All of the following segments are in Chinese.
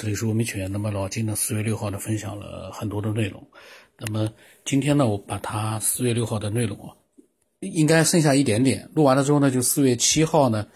这里是文明犬。那么老金呢，四月六号呢分享了很多的内容。那么今天呢，我把他四月六号的内容啊，应该剩下一点点。录完了之后呢，就四月七号呢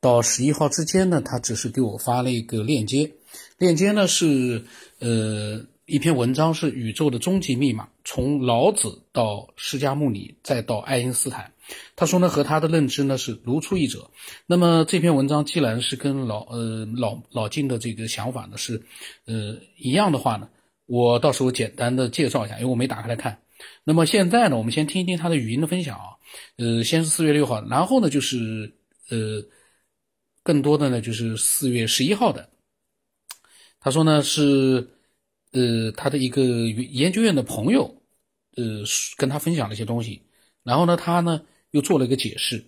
到十一号之间呢，他只是给我发了一个链接。链接呢是呃一篇文章，是宇宙的终极密码，从老子到释迦牟尼再到爱因斯坦。他说呢，和他的认知呢是如出一辙。那么这篇文章既然是跟老呃老老金的这个想法呢是呃一样的话呢，我到时候简单的介绍一下，因为我没打开来看。那么现在呢，我们先听一听他的语音的分享啊。呃，先是四月六号，然后呢就是呃更多的呢就是四月十一号的。他说呢是呃他的一个研究院的朋友呃跟他分享了一些东西，然后呢他呢。又做了一个解释，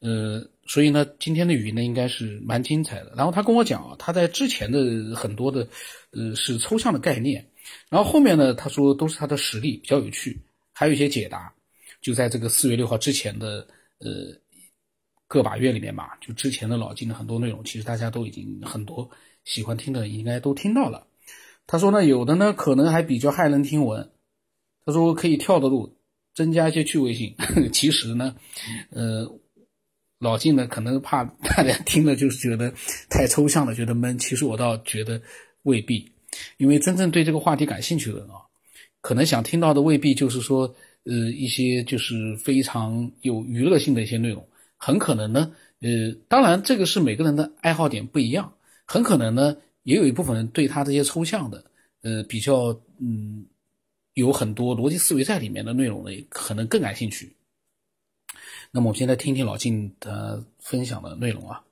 呃，所以呢，今天的语音呢应该是蛮精彩的。然后他跟我讲啊，他在之前的很多的，呃，是抽象的概念，然后后面呢，他说都是他的实例，比较有趣，还有一些解答，就在这个四月六号之前的，呃，个把月里面嘛，就之前的老金的很多内容，其实大家都已经很多喜欢听的应该都听到了。他说呢，有的呢可能还比较骇人听闻，他说可以跳的路。增加一些趣味性，其实呢，呃，老晋呢可能怕 大家听了就是觉得太抽象了，觉得闷。其实我倒觉得未必，因为真正对这个话题感兴趣的人啊，可能想听到的未必就是说，呃，一些就是非常有娱乐性的一些内容。很可能呢，呃，当然这个是每个人的爱好点不一样，很可能呢，也有一部分人对他这些抽象的，呃，比较嗯。有很多逻辑思维在里面的内容呢，可能更感兴趣。那么我们现在听听老晋的分享的内容啊。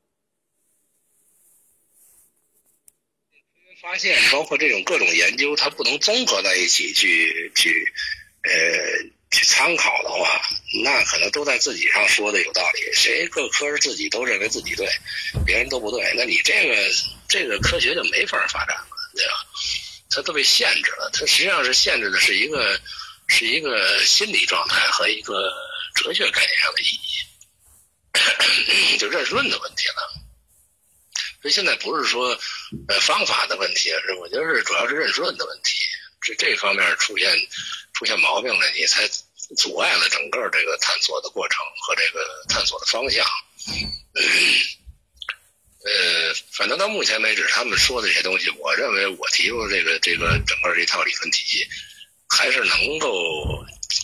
发现包括这种各种研究，它不能综合在一起去去呃去参考的话，那可能都在自己上说的有道理。谁各科自己都认为自己对，别人都不对，那你这个这个科学就没法发展了，它都被限制了，它实际上是限制的是一个，是一个心理状态和一个哲学概念上的意义，就认识论的问题了。所以现在不是说呃方法的问题，是我觉得是主要是认识论的问题，这这方面出现出现毛病了，你才阻碍了整个这个探索的过程和这个探索的方向。呃，反正到目前为止，他们说的这些东西，我认为我提出的这个这个整个这套理论体系，还是能够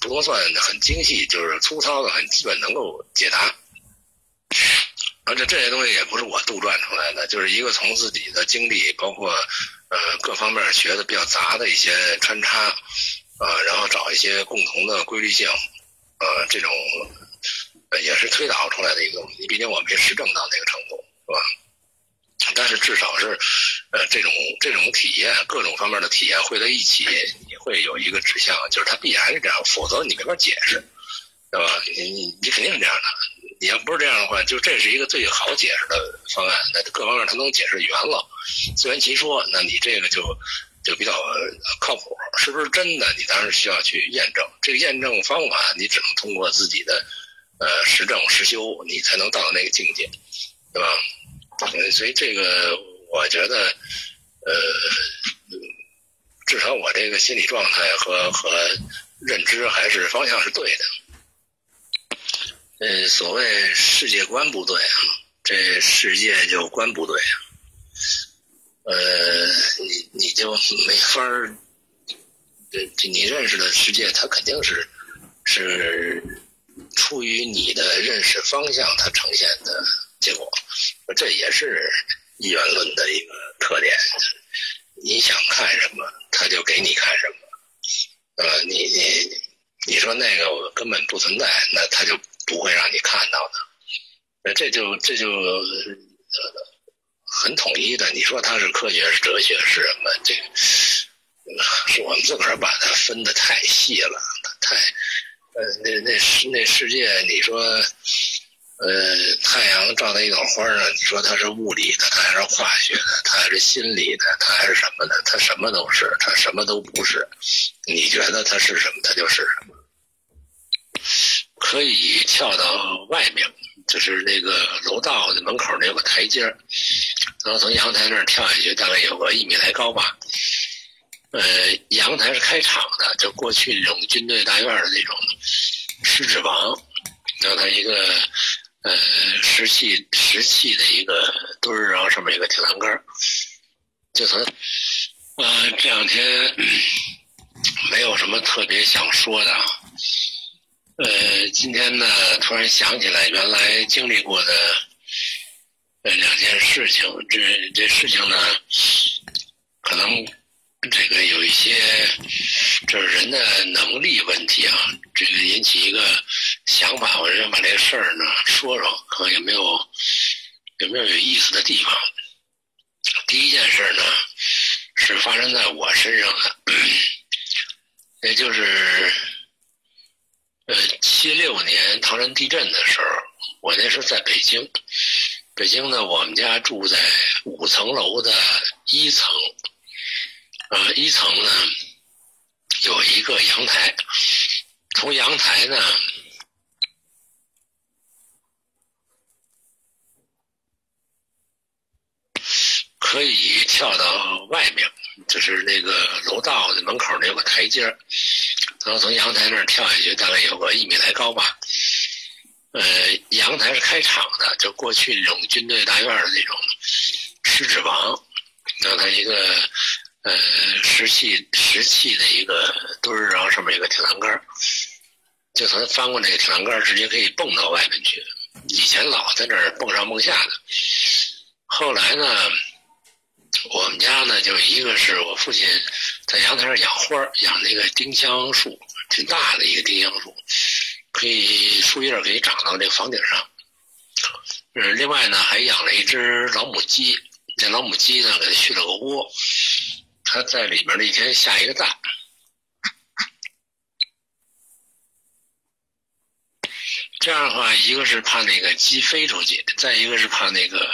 不能算很精细，就是粗糙的、很基本能够解答。而且这些东西也不是我杜撰出来的，就是一个从自己的经历，包括呃各方面学的比较杂的一些穿插，呃，然后找一些共同的规律性，呃，这种也是推导出来的一个东西。毕竟我没实证到那个程度，是吧？但是至少是，呃，这种这种体验，各种方面的体验汇在一起，你会有一个指向，就是它必然是这样，否则你没法解释，对吧？你你你肯定是这样的。你要不是这样的话，就这是一个最好解释的方案，那各方面它能解释圆了，自圆其说，那你这个就就比较靠谱。是不是真的？你当然需要去验证。这个验证方法，你只能通过自己的呃实证实修，你才能到那个境界，对吧？所以这个，我觉得，呃，至少我这个心理状态和和认知还是方向是对的。呃，所谓世界观不对啊，这世界就观不对啊。呃，你你就没法儿，你认识的世界，它肯定是是出于你的认识方向，它呈现的。结果，这也是一元论的一个特点。你想看什么，他就给你看什么。呃，你你你说那个根本不存在，那他就不会让你看到的。那这就这就很统一的。你说它是科学是哲学是什么？这个是我们自个儿把它分的太细了，太呃那那世那世界，你说。呃，太阳照在一朵花上，你说它是物理的，它还是化学的，它还是心理的，它还是什么的？它什么都是，它什么都不是。你觉得它是什么，它就是什么。可以跳到外面，就是那个楼道的门口那有个台阶然后从阳台那儿跳下去，大概有个一米来高吧。呃，阳台是开敞的，就过去那种军队大院的那种狮子房，然后它一个呃石器石器的一个墩儿，然后上面有个铁栏杆儿就从呃这两天没有什么特别想说的啊，呃，今天呢突然想起来原来经历过的呃两件事情，这这事情呢可能。这个有一些，就是人的能力问题啊，这个引起一个想法，我想把这个事儿呢说说，看看有没有有没有有意思的地方。第一件事呢，是发生在我身上的，也就是呃七六年唐山地震的时候，我那时候在北京，北京呢，我们家住在五层楼的一层。呃，一层呢有一个阳台，从阳台呢可以跳到外面，就是那个楼道的门口那有个台阶然后从阳台那儿跳下去，大概有个一米来高吧。呃，阳台是开敞的，就过去那种军队大院的那种狮子房，然后它一个。呃，石砌石砌的一个墩儿，然后上面有个铁栏杆就从翻过那个铁栏杆直接可以蹦到外面去。以前老在那儿蹦上蹦下的，后来呢，我们家呢就一个是我父亲在阳台上养花养那个丁香树，挺大的一个丁香树，可以树叶可以长到这房顶上。嗯，另外呢还养了一只老母鸡，这老母鸡呢给它续了个窝。它在里面那天下一个蛋，这样的话，一个是怕那个鸡飞出去，再一个是怕那个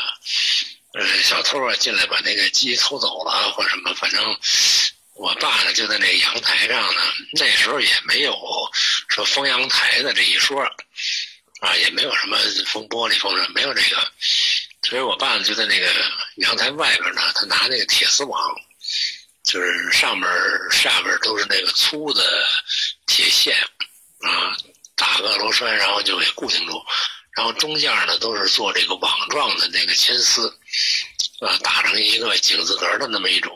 呃小偷啊进来把那个鸡偷走了或者什么。反正我爸呢就在那阳台上呢，那时候也没有说封阳台的这一说啊，也没有什么封玻璃封什么，没有这个。所以我爸呢就在那个阳台外边呢，他拿那个铁丝网。就是上面下边都是那个粗的铁线啊，打个螺栓，然后就给固定住。然后中间呢都是做这个网状的那个铅丝，啊，打成一个井字格的那么一种，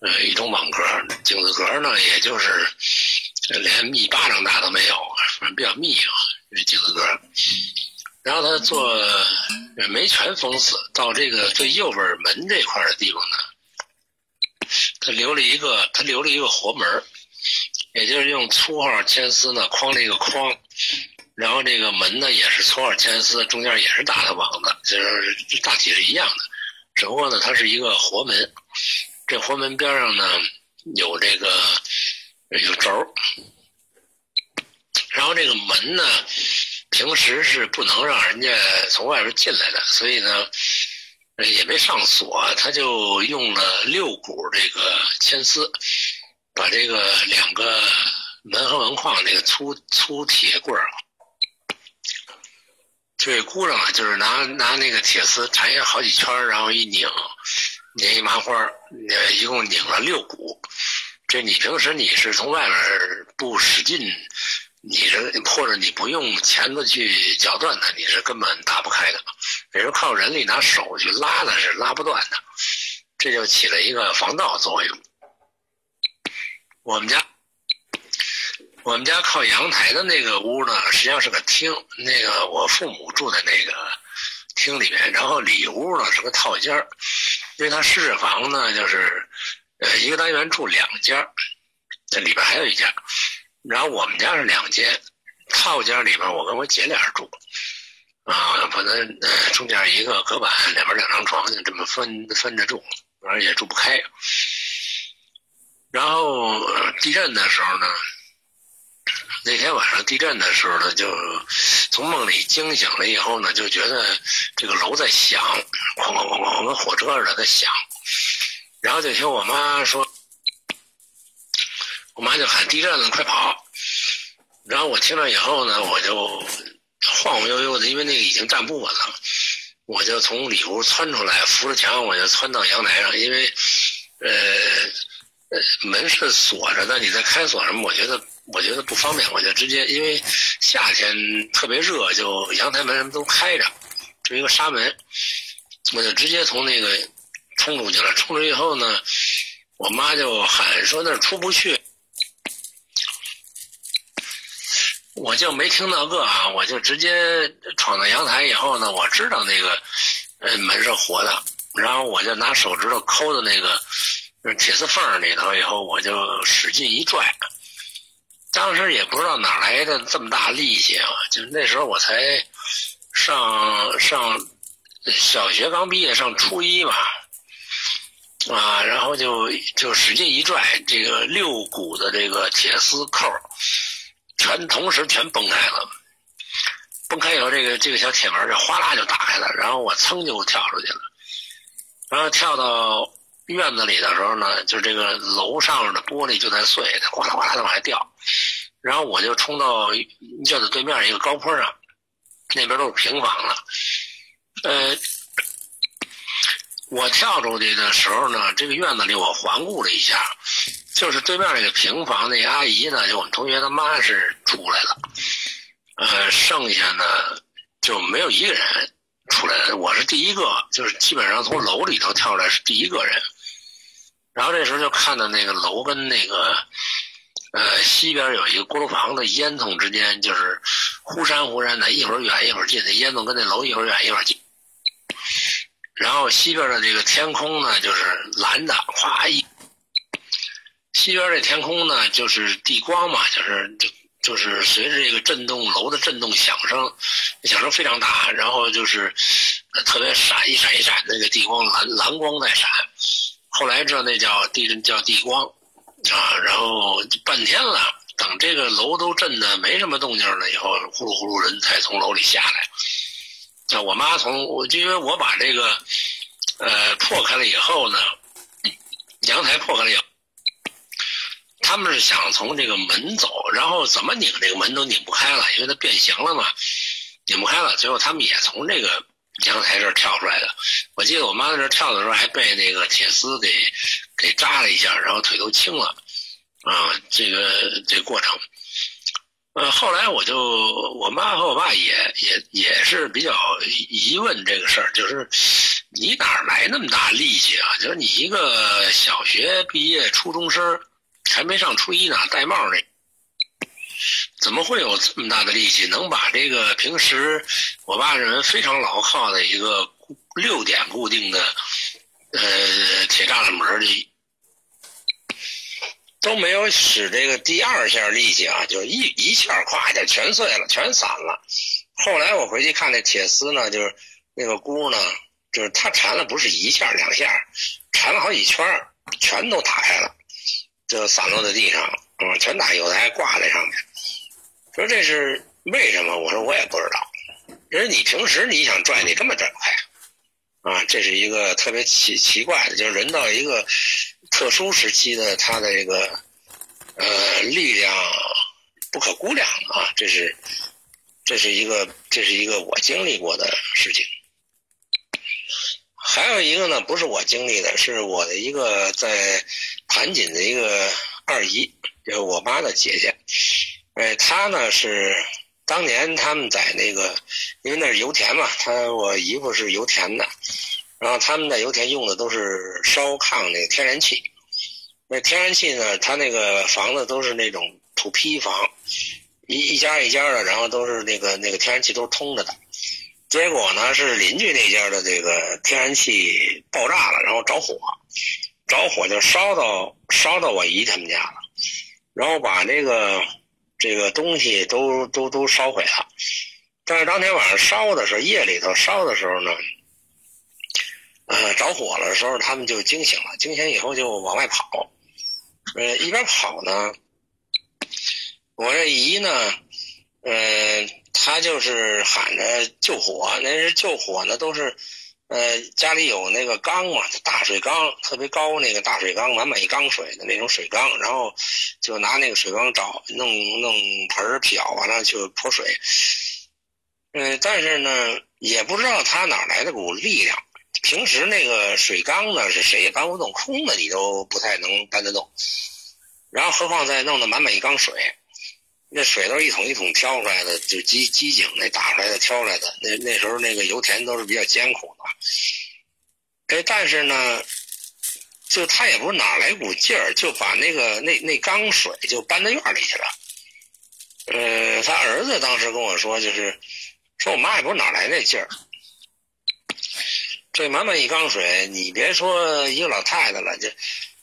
呃，一种网格。井字格呢，也就是连一巴掌大都没有，反正比较密啊，这井字格。然后他做没全封死，到这个最右边门这块的地方呢。他留了一个，他留了一个活门也就是用粗号铅丝呢框了一个框，然后这个门呢也是粗号铅丝，中间也是打的网子，就是大体是一样的，只不过呢它是一个活门，这活门边上呢有这个有轴，然后这个门呢平时是不能让人家从外边进来的，所以呢。也没上锁，他就用了六股这个铅丝，把这个两个门和门框那个粗粗铁棍儿这箍上了，就是拿拿那个铁丝缠下好几圈，然后一拧，拧一麻花，呃，一共拧了六股。这你平时你是从外面不使劲。你是或者你不用钳子去绞断它，你是根本打不开的。也是靠人力拿手去拉的，是拉不断的。这就起了一个防盗作用。我们家，我们家靠阳台的那个屋呢，实际上是个厅。那个我父母住在那个厅里面，然后里屋呢是个套间，因为他狮子房呢就是呃一个单元住两间，这里边还有一间。然后我们家是两间，套间里边我跟我姐俩住，啊，反正中间一个隔板，两边两张床，就这么分分着住，反正也住不开。然后地震的时候呢，那天晚上地震的时候呢，就从梦里惊醒了以后呢，就觉得这个楼在响，哐哐哐哐跟火车似的在响，然后就听我妈说。我妈就喊地震了，快跑！然后我听了以后呢，我就晃晃悠悠的，因为那个已经站不稳了。我就从里屋窜出来，扶着墙我就窜到阳台上，因为呃呃门是锁着的，你再开锁什么，我觉得我觉得不方便，我就直接因为夏天特别热，就阳台门什么都开着，就一个纱门，我就直接从那个冲出去了。冲出去以后呢，我妈就喊说那儿出不去。我就没听到个啊，我就直接闯到阳台以后呢，我知道那个呃门是活的，然后我就拿手指头抠的那个铁丝缝里头，以后我就使劲一拽，当时也不知道哪来的这么大力气啊，就那时候我才上上小学刚毕业，上初一嘛，啊，然后就就使劲一拽，这个六股的这个铁丝扣。全同时全崩开了，崩开以后，这个这个小铁门就哗啦就打开了，然后我噌就跳出去了，然后跳到院子里的时候呢，就这个楼上的玻璃就在碎，它哗啦哗啦的往下掉，然后我就冲到院子对面一个高坡上，那边都是平房了，呃，我跳出去的时候呢，这个院子里我环顾了一下。就是对面那个平房那阿姨呢，就我们同学他妈是出来了，呃，剩下呢就没有一个人出来，我是第一个，就是基本上从楼里头跳出来是第一个人。然后这时候就看到那个楼跟那个呃西边有一个锅炉房的烟囱之间，就是忽闪忽闪的，一会儿远一会儿近，那烟囱跟那楼一会儿远一会儿近。然后西边的这个天空呢，就是蓝的，哗一。西边这天空呢，就是地光嘛，就是就就是随着这个震动楼的震动响声，响声非常大，然后就是特别闪一闪一闪，那个地光蓝蓝光在闪。后来知道那叫地震叫地光啊，然后半天了，等这个楼都震的没什么动静了以后，呼噜呼噜人才从楼里下来。那我妈从我就因为我把这个呃破开了以后呢，阳台破开了以后。他们是想从这个门走，然后怎么拧这个门都拧不开了，因为它变形了嘛，拧不开了。最后他们也从这个阳台这儿跳出来的。我记得我妈在这儿跳的时候还被那个铁丝给给扎了一下，然后腿都青了。啊，这个这过程，呃，后来我就我妈和我爸也也也是比较疑问这个事儿，就是你哪来那么大力气啊？就是你一个小学毕业初中生。还没上初一呢，戴帽那，怎么会有这么大的力气，能把这个平时我爸认为非常牢靠的一个六点固定的呃铁栅栏门的，都没有使这个第二下力气啊，就一一下咵一下全碎了，全散了。后来我回去看那铁丝呢，就是那个箍呢，就是它缠了不是一下两下，缠了好几圈，全都打开了。就散落在地上，嗯，全打有的还挂在上面。说这是为什么？我说我也不知道。人你平时你想拽，你根本拽不开。啊，这是一个特别奇奇怪的，就是人到一个特殊时期的他的这个呃力量不可估量啊。这是这是一个这是一个我经历过的事情。还有一个呢，不是我经历的，是我的一个在盘锦的一个二姨，就是我妈的姐姐。哎，他呢是当年他们在那个，因为那是油田嘛，他我姨夫是油田的，然后他们在油田用的都是烧炕那个天然气。那天然气呢，他那个房子都是那种土坯房，一一家一家的，然后都是那个那个天然气都是通着的。结果呢，是邻居那家的这个天然气爆炸了，然后着火，着火就烧到烧到我姨他们家了，然后把这个这个东西都都都烧毁了。但是当天晚上烧的时候，夜里头烧的时候呢，呃，着火了的时候，他们就惊醒了，惊醒以后就往外跑，呃，一边跑呢，我这姨呢，嗯。他就是喊着救火，那是救火呢，都是，呃，家里有那个缸嘛，大水缸，特别高那个大水缸，满满一缸水的那种水缸，然后就拿那个水缸找弄弄盆儿瓢完了就泼水。嗯，但是呢，也不知道他哪来的股力量。平时那个水缸呢，是谁也搬不动，空的你都不太能搬得动。然后何况再弄得满满一缸水，那水都是一桶一桶挑出来的，就机机井那打出来的挑出来的。那那时候那个油田都是比较艰苦的。哎，但是呢，就他也不是哪来股劲儿，就把那个那那缸水就搬到院里去了。呃，他儿子当时跟我说，就是说我妈也不知哪来那劲儿。这满满一缸水，你别说一个老太太了，就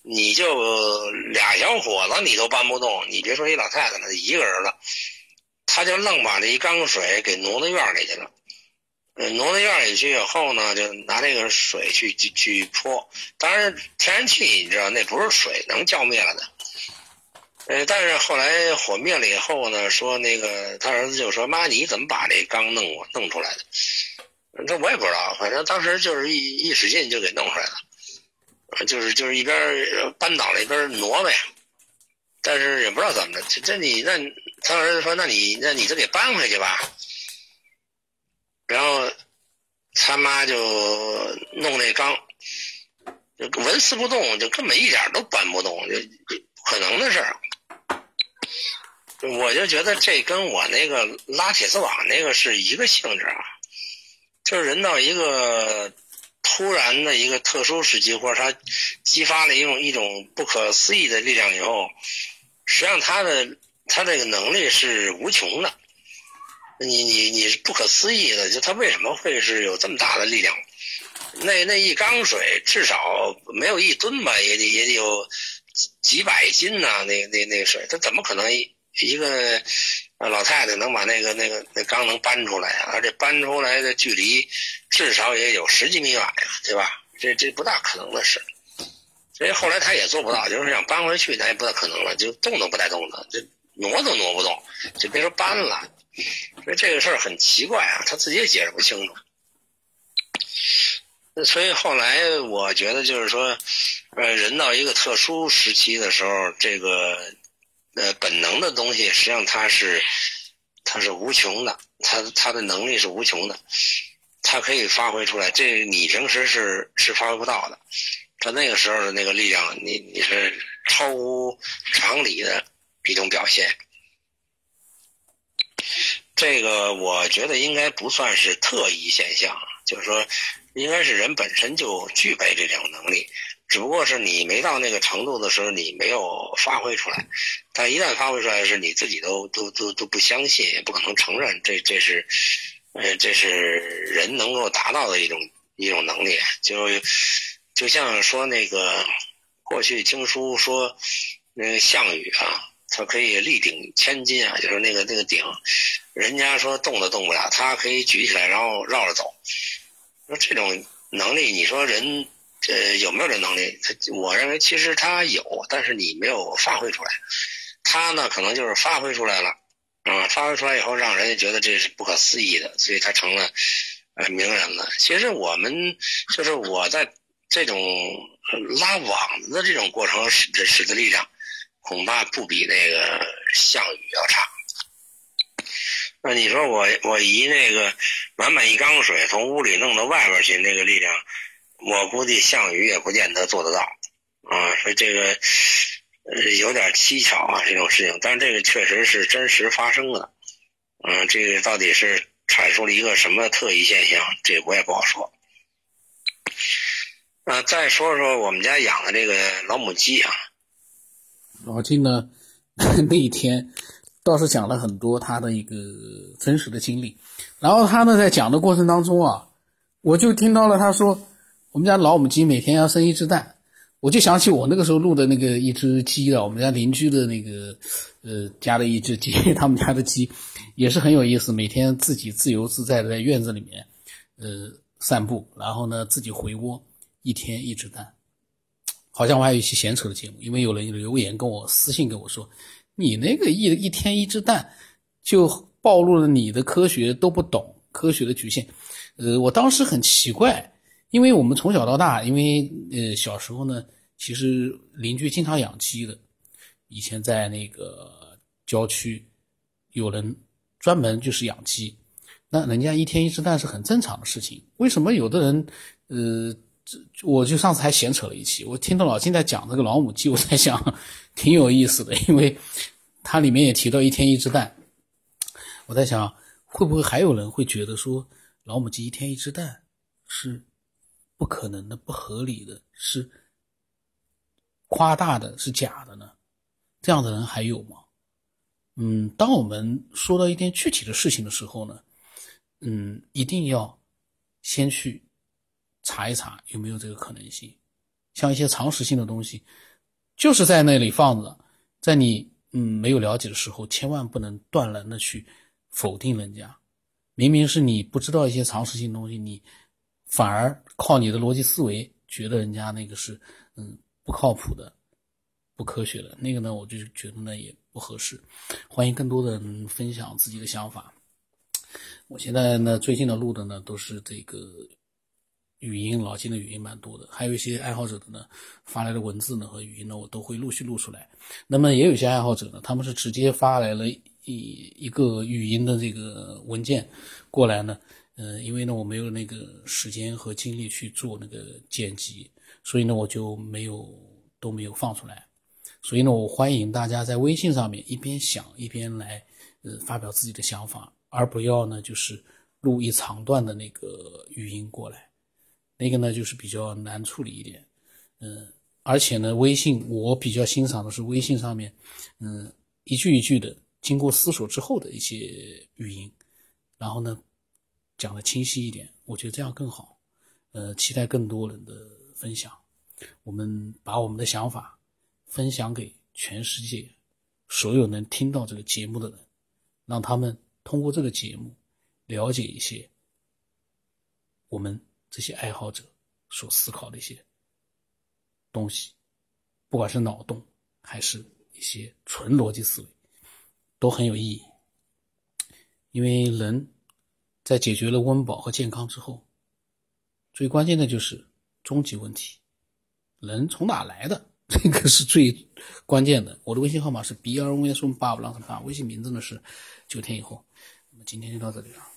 你就俩小伙子你都搬不动，你别说一老太太了，一个人了，他就愣把这一缸水给挪到院里去了。挪到院里去以后呢，就拿那个水去去去泼。当然，天然气你知道那不是水能浇灭了的。呃，但是后来火灭了以后呢，说那个他儿子就说：“妈，你怎么把这缸弄弄出来的？”这我也不知道，反正当时就是一一使劲就给弄出来了，就是就是一边扳倒了一边挪呗，但是也不知道怎么的，这你那他儿子说，那你那你就给搬回去吧，然后他妈就弄那缸，就纹丝不动，就根本一点都搬不动，就不可能的事儿。我就觉得这跟我那个拉铁丝网那个是一个性质啊。就是人到一个突然的一个特殊时期，或者他激发了一种一种不可思议的力量以后，实际上他的他这个能力是无穷的，你你你是不可思议的，就他为什么会是有这么大的力量？那那一缸水至少没有一吨吧，也得也得有几百斤呐，那那那水，他怎么可能一个？老太太能把那个那个那缸能搬出来啊，而且搬出来的距离至少也有十几米远呀，对吧？这这不大可能的事。所以后来他也做不到，就是想搬回去，那也不大可能了，就动都不带动的，这挪都挪不动，就别说搬了。所以这个事儿很奇怪啊，他自己也解释不清楚。所以后来我觉得就是说，呃，人到一个特殊时期的时候，这个。呃，本能的东西实际上它是，它是无穷的，它它的能力是无穷的，它可以发挥出来，这你平时是是发挥不到的，他那个时候的那个力量，你你是超乎常理的一种表现。这个我觉得应该不算是特异现象，就是说，应该是人本身就具备这种能力。只不过是你没到那个程度的时候，你没有发挥出来。但一旦发挥出来，是你自己都都都都不相信，也不可能承认。这这是，呃，这是人能够达到的一种一种能力。就就像说那个过去经书说，那个项羽啊，他可以力顶千斤啊，就是那个那个鼎，人家说动都动不了，他可以举起来然后绕着走。说这种能力，你说人？呃，有没有这能力？他我认为其实他有，但是你没有发挥出来。他呢，可能就是发挥出来了，啊，发挥出来以后，让人家觉得这是不可思议的，所以他成了呃名人了。其实我们就是我在这种拉网子的这种过程使使的力量，恐怕不比那个项羽要差。那你说我我移那个满满一缸水从屋里弄到外边去，那个力量？我估计项羽也不见得做得到，啊，所以这个有点蹊跷啊，这种事情。但是这个确实是真实发生的，嗯，这个到底是阐述了一个什么特异现象，这我也不好说。啊，再说说我们家养的这个老母鸡啊，老金呢那一天倒是讲了很多他的一个真实的经历，然后他呢在讲的过程当中啊，我就听到了他说。我们家老母鸡每天要生一只蛋，我就想起我那个时候录的那个一只鸡了。我们家邻居的那个，呃，家的一只鸡，他们家的鸡也是很有意思，每天自己自由自在的在院子里面，呃，散步，然后呢自己回窝，一天一只蛋。好像我还有一期闲扯的节目，因为有人留言跟我私信跟我说，你那个一一天一只蛋，就暴露了你的科学都不懂科学的局限。呃，我当时很奇怪。因为我们从小到大，因为呃小时候呢，其实邻居经常养鸡的。以前在那个郊区，有人专门就是养鸡，那人家一天一只蛋是很正常的事情。为什么有的人，呃，我就上次还闲扯了一期，我听到老金在讲这个老母鸡，我在想挺有意思的，因为它里面也提到一天一只蛋，我在想会不会还有人会觉得说老母鸡一天一只蛋是不可能的、不合理的，是夸大的、是假的呢？这样的人还有吗？嗯，当我们说到一件具体的事情的时候呢，嗯，一定要先去查一查有没有这个可能性。像一些常识性的东西，就是在那里放着，在你嗯没有了解的时候，千万不能断然的去否定人家。明明是你不知道一些常识性东西，你反而靠你的逻辑思维觉得人家那个是嗯不靠谱的。不科学的那个呢，我就觉得呢也不合适。欢迎更多的人分享自己的想法。我现在呢，最近的录的呢都是这个语音，老金的语音蛮多的，还有一些爱好者的呢发来的文字呢和语音呢，我都会陆续录出来。那么也有些爱好者呢，他们是直接发来了一一个语音的这个文件过来呢，呃，因为呢我没有那个时间和精力去做那个剪辑，所以呢我就没有都没有放出来。所以呢，我欢迎大家在微信上面一边想一边来，呃，发表自己的想法，而不要呢就是录一长段的那个语音过来，那个呢就是比较难处理一点，嗯，而且呢，微信我比较欣赏的是微信上面，嗯，一句一句的经过思索之后的一些语音，然后呢讲的清晰一点，我觉得这样更好，呃，期待更多人的分享，我们把我们的想法。分享给全世界所有能听到这个节目的人，让他们通过这个节目了解一些我们这些爱好者所思考的一些东西，不管是脑洞还是一些纯逻辑思维，都很有意义。因为人在解决了温饱和健康之后，最关键的就是终极问题：人从哪来的？这个是最关键的。我的微信号码是 b 二 o s 八五 l 八，微信名字呢是九天以后。那么今天就到这里了。